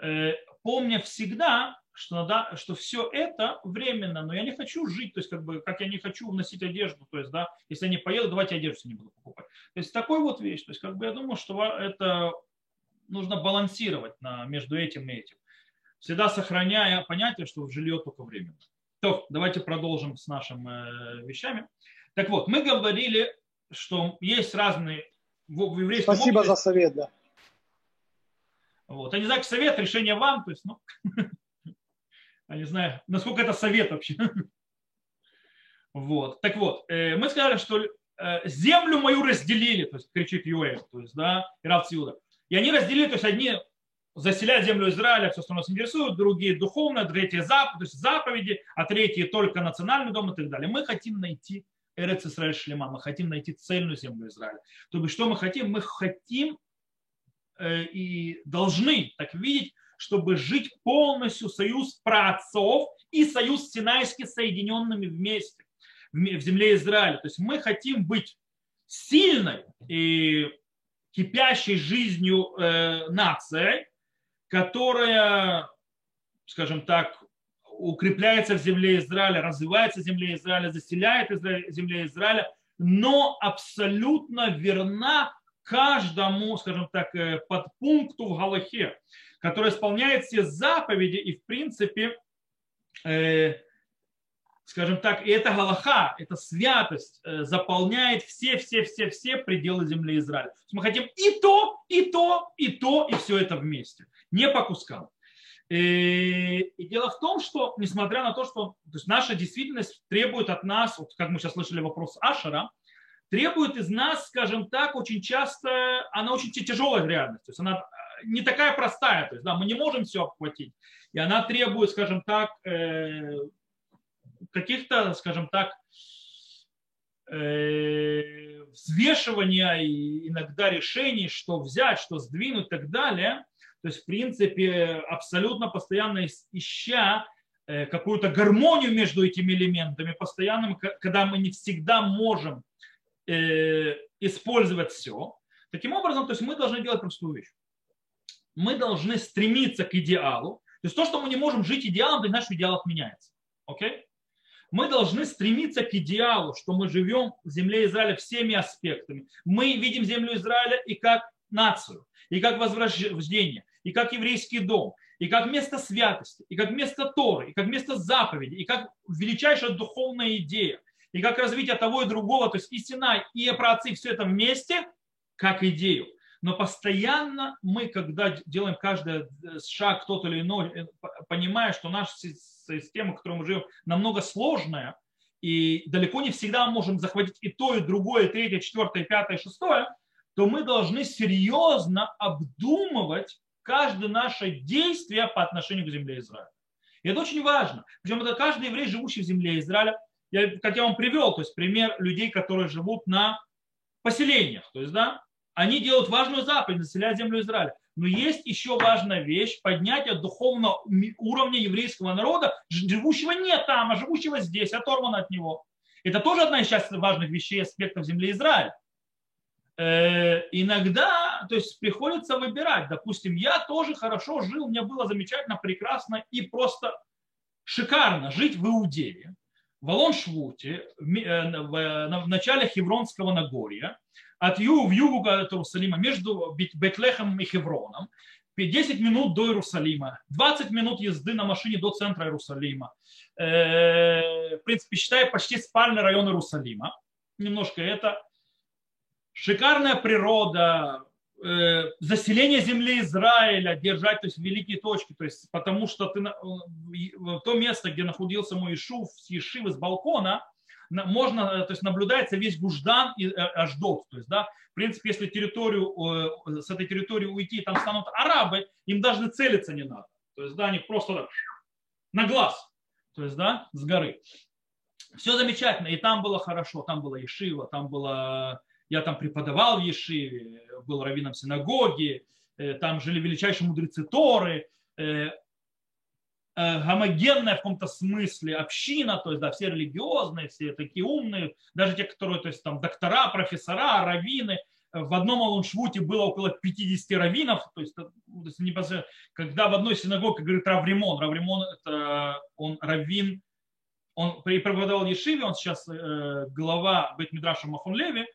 Э, помня всегда, что, надо, что все это временно, но я не хочу жить, то есть как бы, как я не хочу носить одежду, то есть, да, если я не поеду, давайте одежду не буду покупать. То есть такой вот вещь, то есть как бы я думаю, что это нужно балансировать на, между этим и этим, всегда сохраняя понятие, что жилье только временно. То, давайте продолжим с нашими э, вещами. Так вот, мы говорили, что есть разные в, в еврейском Спасибо обществе, за совет, да. Вот. Я не знаю, совет, решение вам, то есть, ну, Я не знаю, насколько это совет вообще. Вот. Так вот, э, мы сказали, что э, землю мою разделили, то есть кричит Юэль, то есть, да, Ирав Циуда. И они разделили, то есть одни заселяют землю Израиля, все, что нас интересует, другие духовно, третьи зап, то есть заповеди, а третьи только национальный дом и так далее. Мы хотим найти Эрец Израиль Шлема, мы хотим найти цельную землю Израиля. То есть что мы хотим? Мы хотим э, и должны так видеть, чтобы жить полностью союз праотцов и союз Синайский соединенными вместе в земле Израиля. То есть мы хотим быть сильной и кипящей жизнью э, нацией, которая, скажем так, укрепляется в земле Израиля, развивается в земле Израиля, заселяет земле Израиля, но абсолютно верна каждому, скажем так, э, подпункту в Галахе который исполняет все заповеди и, в принципе, э, скажем так, и эта галаха, эта святость э, заполняет все-все-все-все пределы земли Израиля. Мы хотим и то, и то, и то, и все это вместе, не по кускам. И, и дело в том, что несмотря на то, что то есть наша действительность требует от нас, вот как мы сейчас слышали вопрос Ашера, требует из нас, скажем так, очень часто, она очень тяжелая реальность, то есть она не такая простая, то есть да, мы не можем все обхватить, и она требует, скажем так, э, каких-то, скажем так, э, взвешивания и иногда решений, что взять, что сдвинуть и так далее. То есть, в принципе, абсолютно постоянно ища э, какую-то гармонию между этими элементами, постоянным, когда мы не всегда можем э, использовать все. Таким образом, то есть мы должны делать простую вещь. Мы должны стремиться к идеалу. То есть то, что мы не можем жить идеалом, то значит, идеал отменяется. Окей? мы должны стремиться к идеалу, что мы живем в земле Израиля всеми аспектами. Мы видим землю Израиля и как нацию, и как возрождение, и как еврейский дом, и как место святости, и как место Торы, и как место заповеди, и как величайшая духовная идея, и как развитие того и другого, то есть истина и праотцы, все это вместе, как идею. Но постоянно мы, когда делаем каждый шаг, тот или иной, э, понимая, что наша система, в которой мы живем, намного сложная, и далеко не всегда можем захватить и то, и другое, и третье, и четвертое, и пятое, и шестое, то мы должны серьезно обдумывать каждое наше действие по отношению к земле Израиля. И это очень важно. Причем это каждый еврей, живущий в земле Израиля, я, как я вам привел, то есть пример людей, которые живут на поселениях. То есть, да, они делают важную заповедь, населяют землю Израиля. Но есть еще важная вещь – поднятие духовного уровня еврейского народа, живущего не там, а живущего здесь, оторвано от него. Это тоже одна из часть важных вещей, аспектов земли Израиля. Э, иногда то есть, приходится выбирать. Допустим, я тоже хорошо жил, мне было замечательно, прекрасно и просто шикарно жить в Иудее, в Алон-Швуте, в э, начале Хевронского Нагорья, от юга в югу от Иерусалима, между Бетлехом и Хевроном, 10 минут до Иерусалима, 20 минут езды на машине до центра Иерусалима. Э, в принципе, считая почти спальный район Иерусалима. Немножко это. Шикарная природа, э, заселение земли Израиля, держать то есть, великие точки, то есть, потому что ты, в то место, где находился мой Ишув, с Ешивы, с балкона, можно, э, то есть наблюдается весь Гуждан и э, Аждот. То есть, да, в принципе, если территорию, э, с этой территории уйти, там станут арабы, им даже целиться не надо. То есть, да, они просто так, на глаз, то есть, да, с горы. Все замечательно, и там было хорошо, там была Ешива, там было, я там преподавал в Ешиве, был раввином синагоги, там жили величайшие мудрецы Торы, Э, гомогенная в каком-то смысле община, то есть да, все религиозные, все такие умные, даже те, которые, то есть там доктора, профессора, раввины, в одном Алуншвуте было около 50 раввинов, то есть, то есть не когда в одной синагоге говорит Равримон, Равримон это он раввин, он преподавал в Ешиве, он сейчас э, глава Бетмидраша Махонлеви,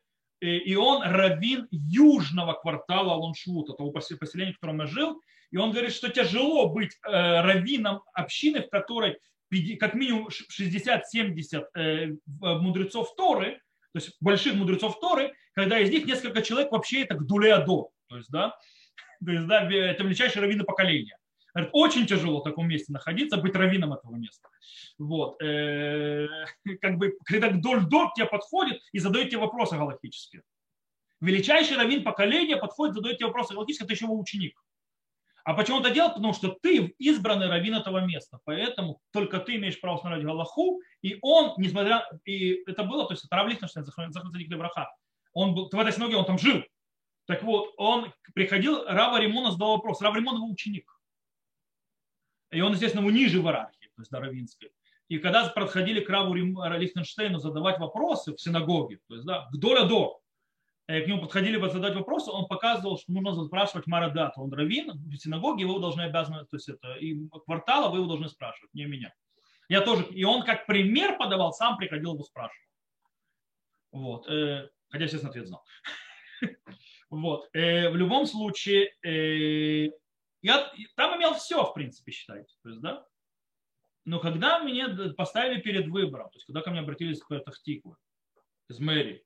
и он раввин южного квартала Алуншвута, того поселения, в котором я жил, и он говорит, что тяжело быть э, раввином общины, в которой как минимум 60-70 э, мудрецов Торы, то есть больших мудрецов Торы, когда из них несколько человек вообще это гдулеадо, то есть, да, то есть, да, это величайшие раввины поколения. Очень тяжело в таком месте находиться, быть раввином этого места. Вот. Э, как бы, когда Гдоль-Дор тебе подходит и задает тебе вопросы галактические. Величайший раввин поколения подходит, задает тебе вопросы галактические, ты еще его ученик. А почему это делать? Потому что ты избранный раввин этого места. Поэтому только ты имеешь право смотреть Галаху. И он, несмотря... И это было, то есть это Рав Лихтенштейн, Захарцадик Левраха. Он был, в этой синагоге он там жил. Так вот, он приходил, Рава Римона задал вопрос. Рав Римон его ученик. И он, естественно, ниже в иерархии, то есть до равинской. И когда подходили к Раву Лихтенштейну задавать вопросы в синагоге, то есть да, к доля до, Э, к нему подходили задать вопросы, он показывал, что нужно спрашивать Марадата. Он раввин, в синагоге его должны обязаны, то есть это, и квартала вы его должны спрашивать, не меня. Я тоже, и он как пример подавал, сам приходил его спрашивать. Вот, э, хотя, естественно, ответ знал. Вот, э, в любом случае, я там имел все, в принципе, считайте. То есть, да? Но когда меня поставили перед выбором, то есть когда ко мне обратились к Тахтику из мэрии,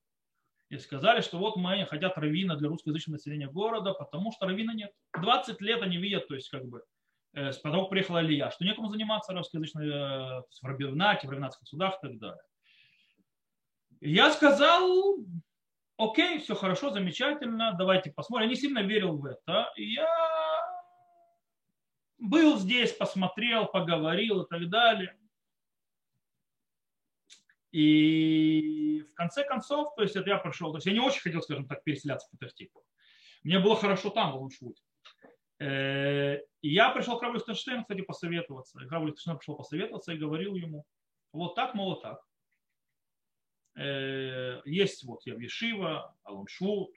и сказали, что вот мы хотят равина для русскоязычного населения города, потому что равина нет. 20 лет они видят, то есть как бы э, потом приехала Илья, что некому заниматься русскоязычной э, в Рабивнате, в Равнатских судах и так далее. Я сказал, окей, все хорошо, замечательно, давайте посмотрим. Я не сильно верил в это. И я был здесь, посмотрел, поговорил и так далее. И в конце концов, то есть это я пришел, то есть я не очень хотел, скажем так, переселяться в Петахтику. Мне было хорошо там, в Луншвуте. Э, и я пришел к Раву Лихтенштейну, кстати, посоветоваться. И Раву Лихтенштейн пришел посоветоваться и говорил ему, вот так, мол, так. Э, есть вот я в Ешива, Алуншвуд,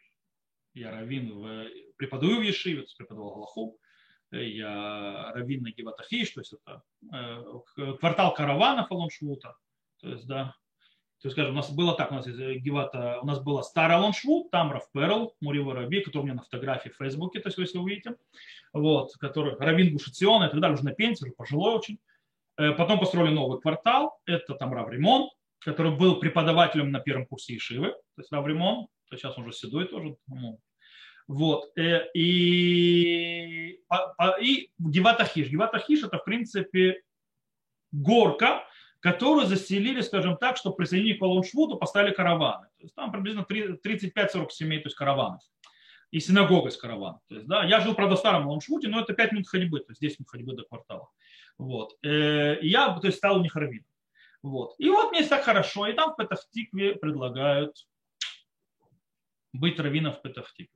я раввин, в, преподаю в Ешиве, преподавал Галаху, э, я раввин на Геватахиш, то есть это квартал караванов Алуншвута, то есть, да, то есть, скажем, у нас было так, у нас из Гевата, у нас было старый Алоншвуд, там Раф Перл, Мурива Раби, который у меня на фотографии в Фейсбуке, то есть, если вы увидите, вот, который Равин Гушицион и так далее, уже на пенсии, уже пожилой очень. Э, потом построили новый квартал, это там Рав Римон, который был преподавателем на первом курсе Ишивы, то есть Рав Римон, то сейчас он уже седой тоже, вот. Э, и, и Геватахиш. Геватахиш это, в принципе, горка, которую заселили, скажем так, чтобы присоединить к Лоншвуду, поставили караваны. То есть там приблизительно 35-40 семей, то есть караванов. И синагога с караваном. То есть, да, я жил, правда, в старом Лоншвуде, но это 5 минут ходьбы, то есть 10 минут ходьбы до квартала. Вот. Э, и я то есть, стал у них раввином. Вот. И вот мне так хорошо. И там в Петахтикве предлагают быть раввином в Петахтикве.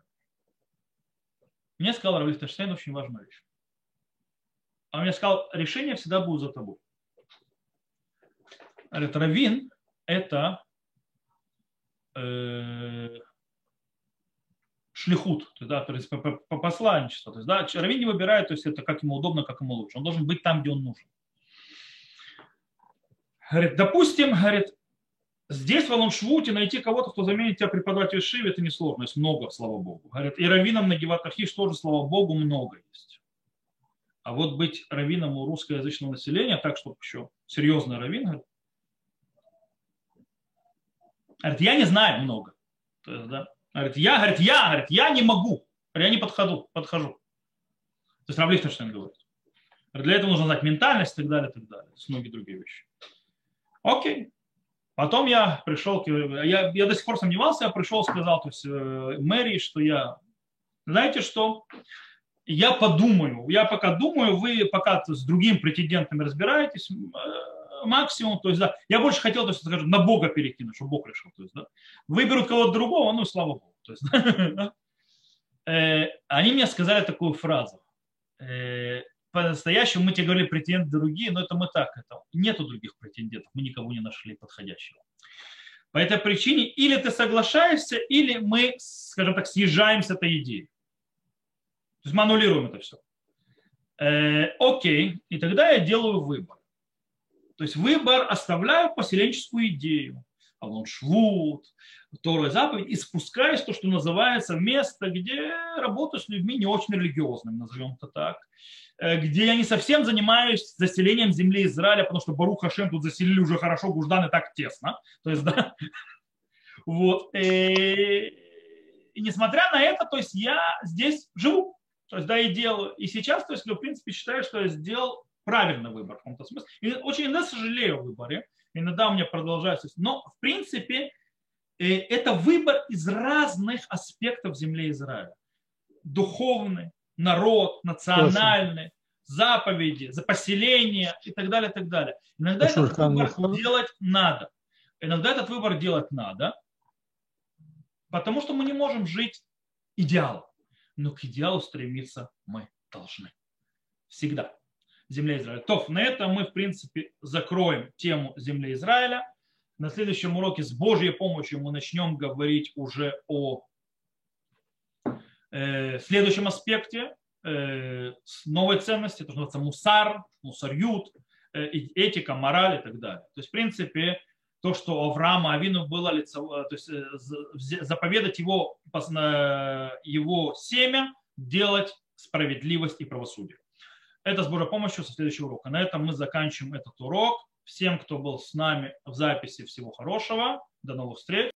Мне сказал Равлиф Таштейн очень важную вещь. Он мне сказал, решение всегда будет за тобой. Говорит, равин – это э, шлихут, да, то есть по, по посланничеству. То есть, да, равин не выбирает, то есть это как ему удобно, как ему лучше. Он должен быть там, где он нужен. Говорит, допустим, говорит, здесь в Алоншвуте найти кого-то, кто заменит тебя преподаватель Шиви, это несложно, есть много, слава Богу. Говорит, и раввином на Геватахиш тоже, слава Богу, много есть. А вот быть раввином у русскоязычного населения, так, чтобы еще серьезный раввин, говорит, Говорит, я не знаю много. То есть, да, говорит, я, говорит, я, говорит, я не могу. Я не подхожу, подхожу. То есть Равлих что говорит. Для этого нужно знать ментальность и так далее, и так далее. С многие другие вещи. Окей. Потом я пришел, я, я до сих пор сомневался, я пришел, сказал то есть, э, мэрии, что я, знаете что, я подумаю, я пока думаю, вы пока с другим претендентами разбираетесь, э, максимум, то есть, да, я больше хотел, то есть, скажем, на Бога перекинуть, чтобы Бог решил, то есть, да, выберут кого-то другого, ну, слава Богу, то есть, да, э, они мне сказали такую фразу, по-настоящему мы тебе говорили претенденты другие, но это мы так, это нету других претендентов, мы никого не нашли подходящего. По этой причине или ты соглашаешься, или мы, скажем так, съезжаем с этой идеи. То есть мы аннулируем это все. Э, окей, и тогда я делаю выбор. То есть выбор оставляю поселенческую идею. Алон Швуд, Тора заповедь, и спускаюсь то, что называется место, где работаю с людьми не очень религиозными, назовем это так, э, где я не совсем занимаюсь заселением земли Израиля, потому что Барух Хашем тут заселили уже хорошо, Гуждан и так тесно. То есть, да, вот. Э, и несмотря на это, то есть я здесь живу, то есть, да, и делаю. И сейчас, то есть, я, в принципе, считаю, что я сделал правильный выбор в каком-то смысле. И очень иногда сожалею о выборе, иногда у меня продолжается. Но, в принципе, это выбор из разных аспектов земли Израиля. Духовный, народ, национальный, заповеди, за поселение и так далее, и так далее. Иногда а этот выбор делать надо. Иногда этот выбор делать надо, потому что мы не можем жить идеалом. Но к идеалу стремиться мы должны. Всегда земле Израиля. То, на этом мы, в принципе, закроем тему земли Израиля. На следующем уроке с Божьей помощью мы начнем говорить уже о э, следующем аспекте э, новой ценности, это называется мусар, мусарют, э, этика, мораль и так далее. То есть, в принципе, то, что Авраама Авину было лицо, то есть заповедать его, его семя, делать справедливость и правосудие. Это с Божьей помощью со следующего урока. На этом мы заканчиваем этот урок. Всем, кто был с нами в записи, всего хорошего. До новых встреч.